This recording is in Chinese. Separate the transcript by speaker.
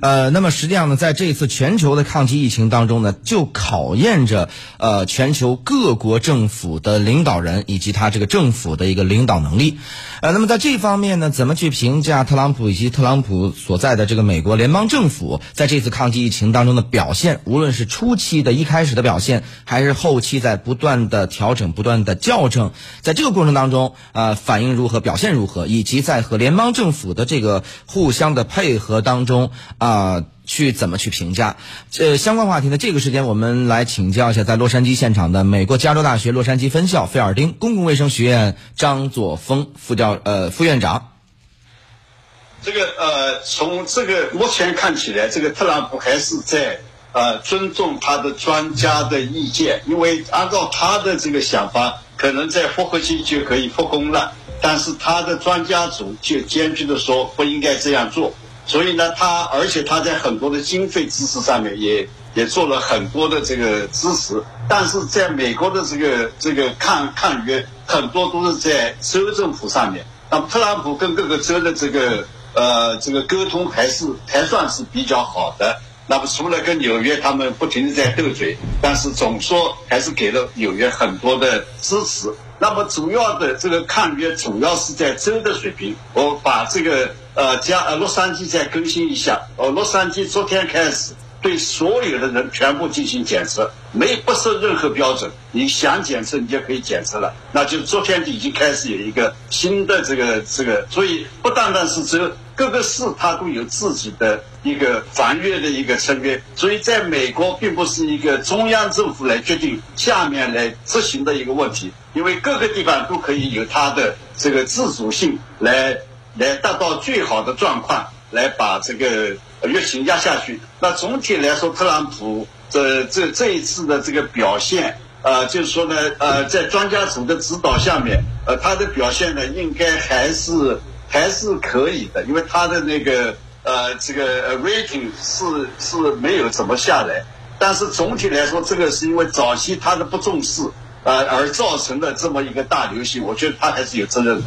Speaker 1: 呃，那么实际上呢，在这次全球的抗击疫情当中呢，就考验着呃全球各国政府的领导人以及他这个政府的一个领导能力。呃，那么在这方面呢，怎么去评价特朗普以及特朗普所在的这个美国联邦政府在这次抗击疫情当中的表现？无论是初期的一开始的表现，还是后期在不断的调整、不断的校正，在这个过程当中，呃，反应如何、表现如何，以及在和联邦政府的这个互相的配合当中啊，啊去怎么去评价？这相关话题呢？这个时间我们来请教一下在洛杉矶现场的美国加州大学洛杉矶分校菲尔丁公共卫生学院张作峰副教呃副院长。
Speaker 2: 这个呃，从这个目前看起来，这个特朗普还是在呃尊重他的专家的意见，因为按照他的这个想法，可能在复活期就可以复工了，但是他的专家组就坚决的说不应该这样做，所以呢，他而且他在很多的经费支持上面也也做了很多的这个支持，但是在美国的这个这个抗抗约很多都是在州政府上面，那么特朗普跟各个州的这个。呃，这个沟通还是还算是比较好的。那么除了跟纽约他们不停的在斗嘴，但是总说还是给了纽约很多的支持。那么主要的这个抗约主要是在州的水平。我把这个呃加呃洛杉矶再更新一下。呃，洛杉矶昨天开始。对所有的人全部进行检测，没不设任何标准，你想检测你就可以检测了。那就昨天已经开始有一个新的这个这个，所以不单单是只有各个市它都有自己的一个防御的一个策略。所以在美国并不是一个中央政府来决定下面来执行的一个问题，因为各个地方都可以有它的这个自主性来来达到最好的状况，来把这个。疫情压下去，那总体来说，特朗普这这这一次的这个表现，呃，就是说呢，呃，在专家组的指导下面，呃，他的表现呢，应该还是还是可以的，因为他的那个呃这个 rating 是是没有怎么下来，但是总体来说，这个是因为早期他的不重视，呃，而造成的这么一个大流行，我觉得他还是有责任的。